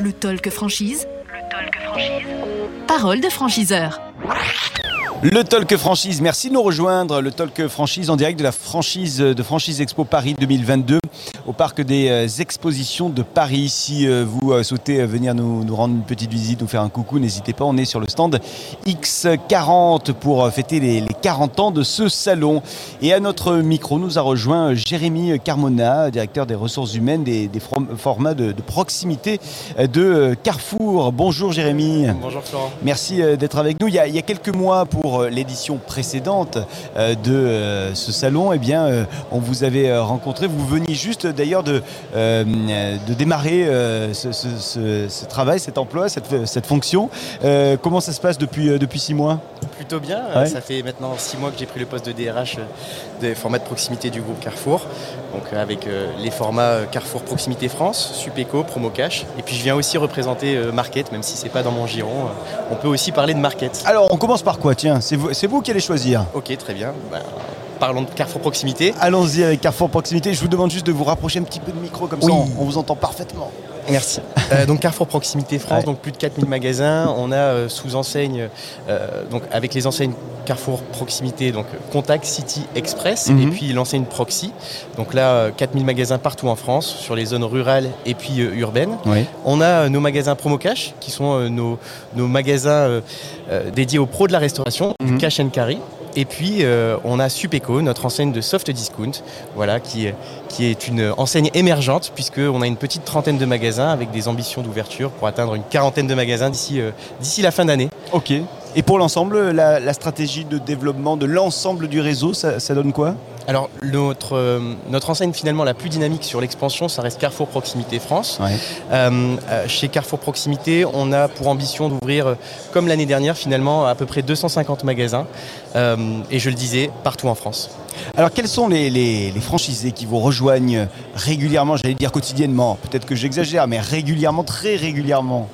Le talk franchise. Le talk franchise. Parole de franchiseur. Le Talk Franchise, merci de nous rejoindre. Le Talk Franchise en direct de la franchise de Franchise Expo Paris 2022 au parc des euh, expositions de Paris. Si euh, vous euh, souhaitez venir nous, nous rendre une petite visite, nous faire un coucou, n'hésitez pas. On est sur le stand X40 pour fêter les, les 40 ans de ce salon. Et à notre micro, nous a rejoint Jérémy Carmona, directeur des ressources humaines des, des formats de, de proximité de Carrefour. Bonjour Jérémy. Bonjour Florent. Merci euh, d'être avec nous. Il y, a, il y a quelques mois, pour euh, l'édition précédente euh, de euh, ce salon, eh bien, euh, on vous avait euh, rencontré. Vous veniez juste d'ailleurs de, euh, de démarrer euh, ce, ce- ce- ce travail, cet emploi, cette, cette fonction. Euh, comment ça se passe depuis, euh, depuis six mois? Plutôt bien. Ouais. Ça fait maintenant six mois que j'ai pris le poste de DRH des formats de proximité du groupe Carrefour. Donc euh, avec euh, les formats euh, Carrefour Proximité France, Supeco, Promo Cash. Et puis je viens aussi représenter euh, Market, même si c'est pas dans mon giron. euh, On peut aussi parler de Market. Alors, on commence par quoi? Tiens, c'est vous, c'est vous qui allez choisir. Ok, très bien. Ben, parlons de Carrefour Proximité. Allons-y avec Carrefour Proximité. Je vous demande juste de vous rapprocher un petit peu de micro comme Oui. ça, on, on vous entend parfaitement. Merci. Euh, donc Carrefour Proximité France, Ouais. donc plus de 4000 magasins. On a euh, sous enseigne, euh, donc avec les enseignes Carrefour Proximité, donc Contact City Express, Mhm. et puis l'enseigne Proxy. Donc là, euh, 4000 magasins partout en France, sur les zones rurales et puis euh, urbaines. Oui. On a euh, nos magasins Promo Cash, qui sont euh, nos, nos magasins euh, euh, dédiés aux pros de la restauration, Mhm. du cash and carry. Et puis euh, on a Supeco, notre enseigne de soft discount, voilà, qui, est- qui est une enseigne émergente puisqu'on a une petite trentaine de magasins avec des ambitions d'ouverture pour atteindre une quarantaine de magasins d'ici euh, d'ici la fin d'année. Ok. Et pour l'ensemble, la, la stratégie de développement de l'ensemble du réseau, ça, ça donne quoi? Alors notre, euh, notre enseigne finalement la plus dynamique sur l'expansion, ça reste Carrefour Proximité France. Ouais. Euh, euh, chez Carrefour Proximité, on a pour ambition d'ouvrir, comme l'année dernière finalement, à peu près 250 magasins. Euh, et je le disais, partout en France. Alors, quels sont les, les- les franchisés qui vous rejoignent régulièrement, j'allais dire quotidiennement, peut-être que j'exagère, mais régulièrement, très régulièrement?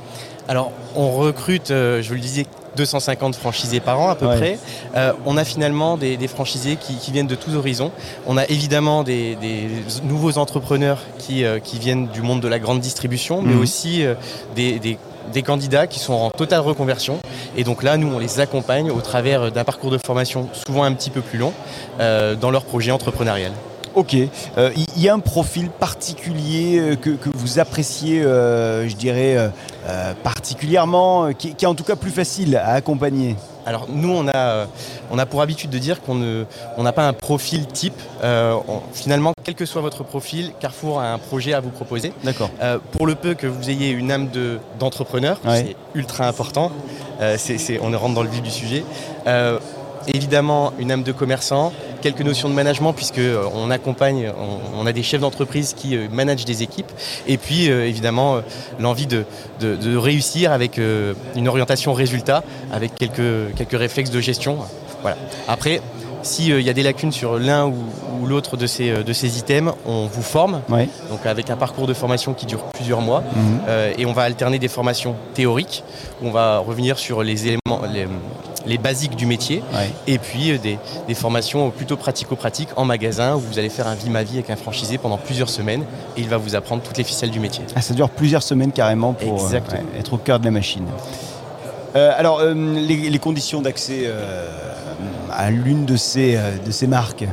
Alors, on recrute, euh, je vous le disais, 250 franchisés par an à peu Ouais. près. Euh, on a finalement des, des franchisés qui, qui viennent de tous horizons. On a évidemment des, des nouveaux entrepreneurs qui, euh, qui viennent du monde de la grande distribution, mais Mhm. aussi euh, des, des- des candidats qui sont en totale reconversion. Et donc là, nous, on les accompagne au travers d'un parcours de formation souvent un petit peu plus long euh, dans leur projet entrepreneurial. Ok. Euh, Il y a un profil particulier euh, que, que vous appréciez, je dirais, euh, particulièrement, euh, qui, qui est en tout cas plus facile à accompagner Alors nous, on a, euh, on a pour habitude de dire qu'on on n'a pas un profil type. Euh, on- finalement, quel que soit votre profil, Carrefour a un projet à vous proposer. D'accord. Euh, pour le peu que vous ayez une âme de- d'entrepreneur, Ouais. c'est ultra important. Euh, on rentre dans le vif du sujet. Évidemment, une âme de commerçant, quelques notions de management puisque euh, on accompagne, on, on a des chefs d'entreprise qui euh, managent des équipes, et puis euh, évidemment l'envie de, de- de réussir avec une orientation résultat, avec quelques, quelques réflexes de gestion. Voilà. Après, s'il y a des lacunes sur l'un ou, ou l'autre de ces, de ces items, on vous forme, Ouais. donc avec un parcours de formation qui dure plusieurs mois. Mhm. Euh, et on va alterner des formations théoriques, où on va revenir sur les éléments, les, les basiques du métier, Ouais. et puis euh, des, des formations plutôt pratico-pratiques en magasin, où vous allez faire un vie-ma-vie avec un franchisé pendant plusieurs semaines, et il va vous apprendre toutes les ficelles du métier. Ah, ça dure plusieurs semaines carrément pour euh, être au cœur de la machine. Euh, alors, euh, les, les conditions d'accès à l'une de ces, de ces marques?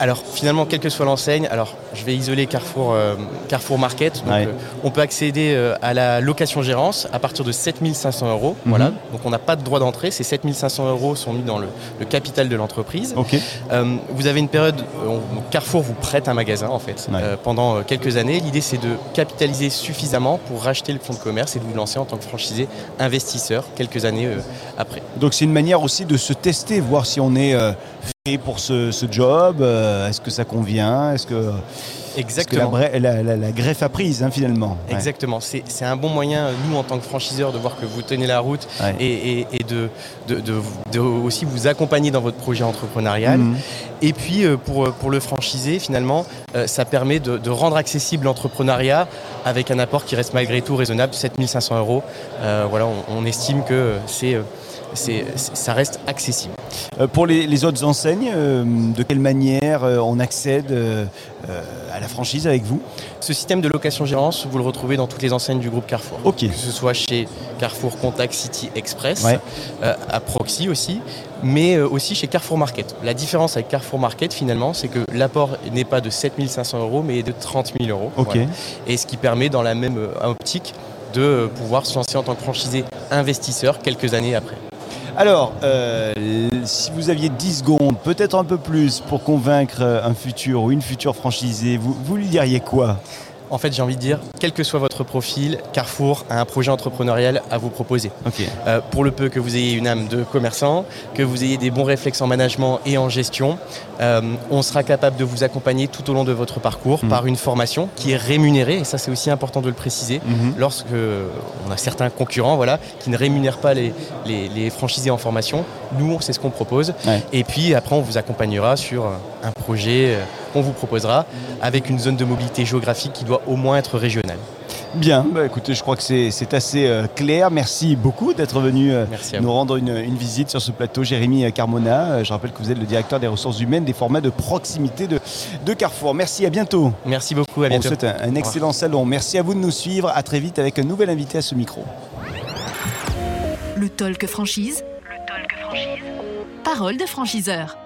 Alors finalement, quelle que soit l'enseigne, alors je vais isoler Carrefour, euh, Carrefour Market. Donc, Ouais. euh, on peut accéder euh, à la location-gérance à partir de 7500 euros. Mhm. Voilà. Donc on n'a pas de droit d'entrée. Ces 7500 euros sont mis dans le, le capital de l'entreprise. Ok. Euh, vous avez une période, euh, Carrefour vous prête un magasin en fait Ouais. euh, pendant quelques années. L'idée c'est de capitaliser suffisamment pour racheter le fonds de commerce et de vous lancer en tant que franchisé investisseur quelques années après. Donc c'est une manière aussi de se tester, voir si on est pour ce, ce job, euh, est-ce que ça convient, est-ce que, est-ce que la, Exactement. la- greffe a prise hein, finalement? Ouais. Exactement. C'est c'est un bon moyen, euh, nous en tant que franchiseur, de voir que vous tenez la route Ouais. et, et- et de, de- de- de aussi vous accompagner dans votre projet entrepreneurial. Mhm. Et puis euh, pour, pour le franchisé, finalement, ça permet de, de rendre accessible l'entrepreneuriat avec un apport qui reste malgré tout raisonnable, 7500 euros. Euh, voilà, on, on estime que c'est ça reste accessible. pour les, autres enseignes, de quelle manière on accède à la franchise avec vous? Ce système de location-gérance, vous le retrouvez dans toutes les enseignes du groupe Carrefour. Ok. Que ce soit chez Carrefour Contact City Express, à Proxy aussi, mais aussi chez Carrefour Market. La différence avec Carrefour Market, finalement, c'est que l'apport n'est pas de 7500 euros, mais de 30 000 euros. Et ce qui permet, dans la même optique, de pouvoir se lancer en tant que franchisé investisseur quelques années après. Alors, euh, si vous aviez 10 secondes, peut-être un peu plus, pour convaincre un futur ou une future franchisée, vous, vous lui diriez quoi? En fait, j'ai envie de dire, quel que soit votre profil, Carrefour a un projet entrepreneurial à vous proposer. Euh, pour le peu que vous ayez une âme de commerçant, que vous ayez des bons réflexes en management et en gestion, euh, on sera capable de vous accompagner tout au long de votre parcours mhm. par une formation qui est rémunérée, et ça c'est aussi important de le préciser, mhm. lorsque on a certains concurrents voilà, qui ne rémunèrent pas les, les, franchisés en formation. Nous, c'est ce qu'on propose. Et puis après, on vous accompagnera sur un projet euh, qu'on vous proposera avec une zone de mobilité géographique qui doit au moins être régionale. Bien, bah écoutez, je crois que c'est assez euh, clair. Merci beaucoup d'être venu euh, nous rendre une, visite sur ce plateau. Jérémy Carmona, je rappelle que vous êtes le directeur des ressources humaines des formats de proximité de, de Carrefour. Merci, à bientôt. Merci beaucoup, à bientôt. On vous souhaite un, excellent salon. Merci à vous de nous suivre. À très vite avec un nouvel invité à ce micro. Le Talk Franchise. Le Talk Franchise. Parole de franchiseur.